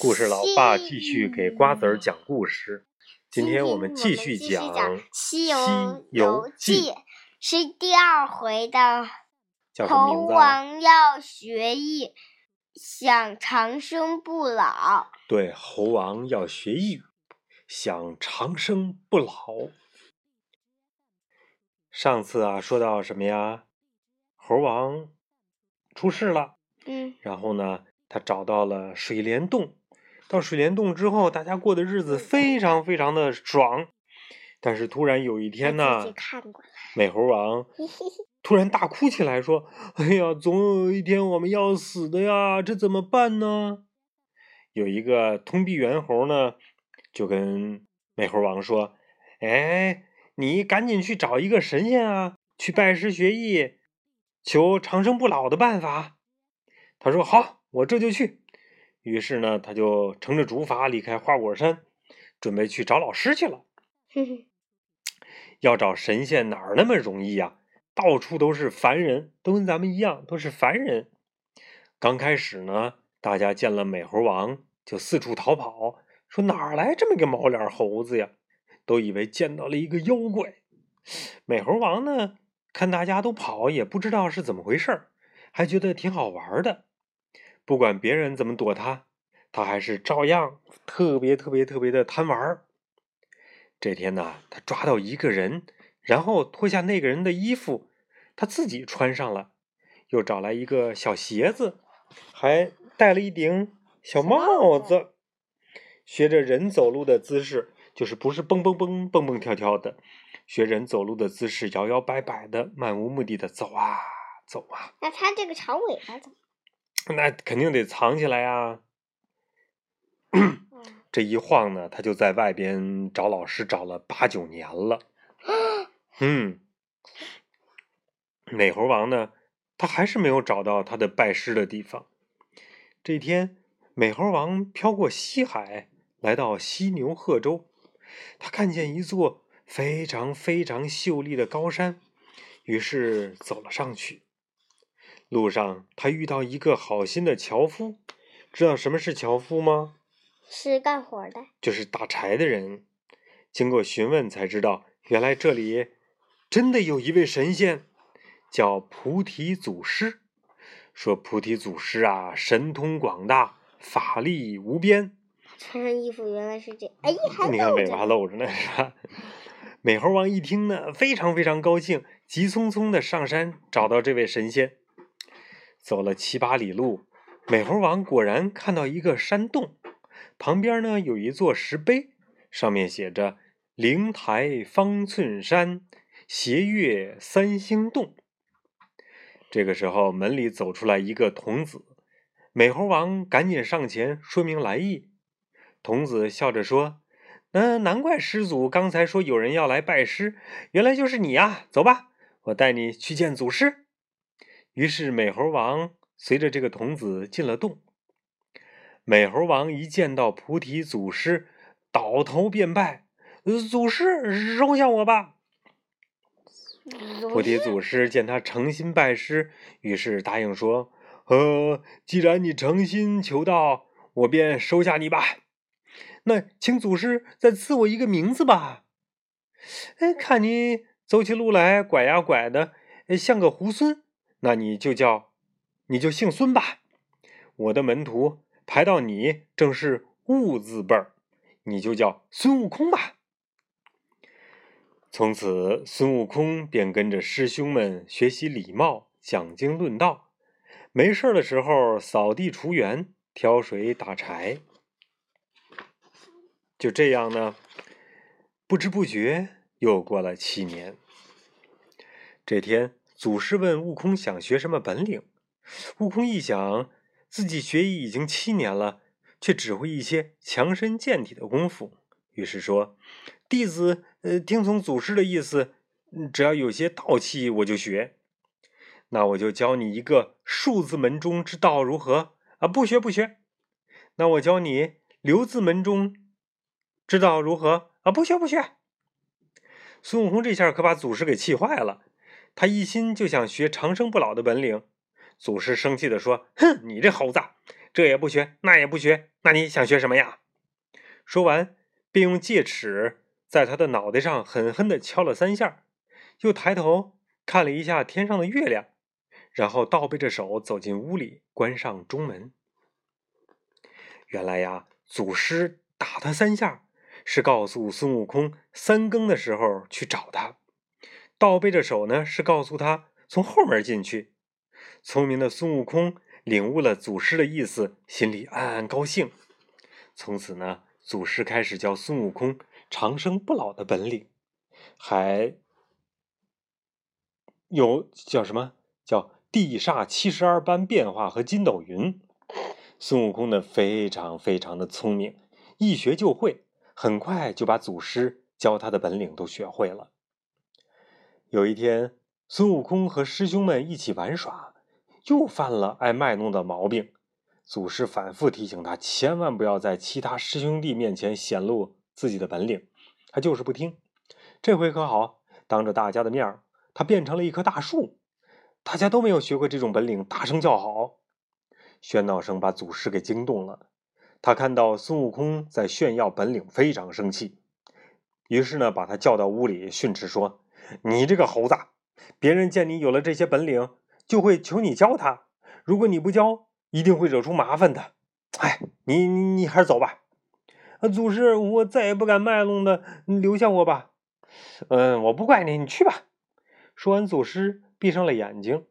故事老爸继续给瓜子儿讲故事。今天我们继续讲《西游游记》，是第二回的。叫什么名字？猴王要学艺，想长生不老。对，猴王要学艺，想长生不老。上次啊，说到什么呀？猴王出事了。嗯。然后呢，他找到了水帘洞。到水帘洞之后，大家过的日子非常非常的爽。但是突然有一天呢，美猴王 突然大哭起来，说：“哎呀，总有一天我们要死的呀，这怎么办呢？”有一个通臂猿猴呢，就跟美猴王说：“哎，你赶紧去找一个神仙啊，去拜师学艺，求长生不老的办法。”他说：“好，我这就去。”于是呢，他就乘着竹筏离开花果山，准备去找老师去了。要找神仙哪儿那么容易呀？到处都是凡人，都跟咱们一样，都是凡人。刚开始呢，大家见了美猴王就四处逃跑，说哪儿来这么个毛脸猴子呀？都以为见到了一个妖怪。美猴王呢，看大家都跑，也不知道是怎么回事还觉得挺好玩的。不管别人怎么躲他，他还是照样特别特别特别的贪玩这天呢，他抓到一个人，然后脱下那个人的衣服，他自己穿上了，又找来一个小鞋子，还戴了一顶小帽子，学着人走路的姿势，就是不是蹦蹦蹦蹦蹦跳跳的，学人走路的姿势，摇摇摆摆的，漫无目的的走啊走啊。那他这个长尾巴怎么？那肯定得藏起来呀！这一晃呢，他就在外边找老师找了八九年了。嗯，美猴王呢，他还是没有找到他的拜师的地方。这天，美猴王飘过西海，来到犀牛贺州，他看见一座非常非常秀丽的高山，于是走了上去。路上，他遇到一个好心的樵夫，知道什么是樵夫吗？是干活的，就是打柴的人。经过询问才知道，原来这里真的有一位神仙，叫菩提祖师。说菩提祖师啊，神通广大，法力无边。穿上衣服原来是这，哎，还你看尾巴露着呢，是吧？美猴王一听呢，非常非常高兴，急匆匆的上山找到这位神仙。走了七八里路，美猴王果然看到一个山洞，旁边呢有一座石碑，上面写着“灵台方寸山，斜月三星洞”。这个时候，门里走出来一个童子，美猴王赶紧上前说明来意。童子笑着说：“那难怪师祖刚才说有人要来拜师，原来就是你呀！走吧，我带你去见祖师。”于是美猴王随着这个童子进了洞。美猴王一见到菩提祖师，倒头便拜：“祖师容下我吧。”菩提祖师见他诚心拜师，于是答应说：“呃，既然你诚心求道，我便收下你吧。那请祖师再赐我一个名字吧。哎，看你走起路来拐呀拐的，像个猢狲。”那你就叫，你就姓孙吧。我的门徒排到你正是悟字辈儿，你就叫孙悟空吧。从此，孙悟空便跟着师兄们学习礼貌、讲经论道，没事的时候扫地除园、挑水打柴。就这样呢，不知不觉又过了七年。这天。祖师问悟空想学什么本领，悟空一想，自己学艺已经七年了，却只会一些强身健体的功夫，于是说：“弟子呃听从祖师的意思，只要有些道气我就学。那我就教你一个数字门中之道如何？啊，不学不学。那我教你留字门中之道如何？啊，不学不学。”孙悟空这下可把祖师给气坏了。他一心就想学长生不老的本领，祖师生气地说：“哼，你这猴子，这也不学，那也不学，那你想学什么呀？”说完，便用戒尺在他的脑袋上狠狠地敲了三下，又抬头看了一下天上的月亮，然后倒背着手走进屋里，关上中门。原来呀，祖师打他三下，是告诉孙悟空三更的时候去找他；倒背着手呢，是告诉他从后门进去。聪明的孙悟空领悟了祖师的意思，心里暗暗高兴。从此呢。祖师开始教孙悟空长生不老的本领，还有叫什么叫地煞七十二般变化和筋斗云。孙悟空呢，非常非常的聪明，一学就会，很快就把祖师教他的本领都学会了。有一天，孙悟空和师兄们一起玩耍，又犯了爱卖弄的毛病。祖师反复提醒他，千万不要在其他师兄弟面前显露自己的本领，他就是不听。这回可好，当着大家的面他变成了一棵大树。大家都没有学过这种本领，大声叫好，喧闹声把祖师给惊动了。他看到孙悟空在炫耀本领，非常生气，于是呢，把他叫到屋里训斥说：“你这个猴子，别人见你有了这些本领，就会求你教他。如果你不教，”一定会惹出麻烦的，哎，你你还是走吧。祖师，我再也不敢卖弄的，留下我吧。嗯，我不怪你，你去吧。说完，祖师闭上了眼睛。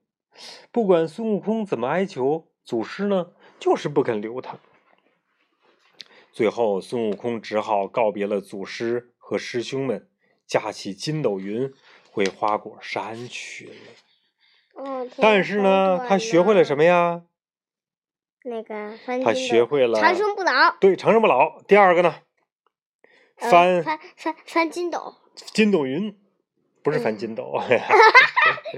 不管孙悟空怎么哀求，祖师呢，就是不肯留他。最后，孙悟空只好告别了祖师和师兄们，驾起筋斗云回花果山去了。但是呢，他学会了什么呀？那个他学会了长生不老，对，长生不老。第二个呢，翻翻翻翻筋斗，筋斗云，不是翻筋斗。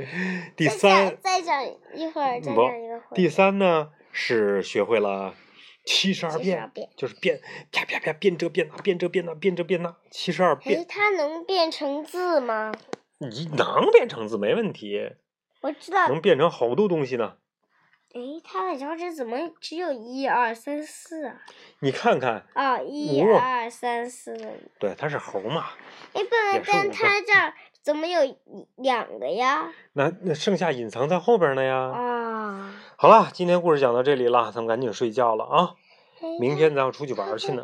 第三，再讲一会儿，再讲一个。第三呢是学会了七十二变，就是变啪啪啪变这变那，变这变那，变这变那，七十二变。它能变成字吗？你能变成字没问题。我知道。能变成好多东西呢。哎，它的脚趾怎么只有一二三四啊？你看看。哦，一二三四。对，它是猴嘛。哎，不，但它这儿怎么有两个呀？那那剩下隐藏在后边呢呀。啊。好了，今天故事讲到这里了，咱们赶紧睡觉了啊！明天咱要出去玩去呢。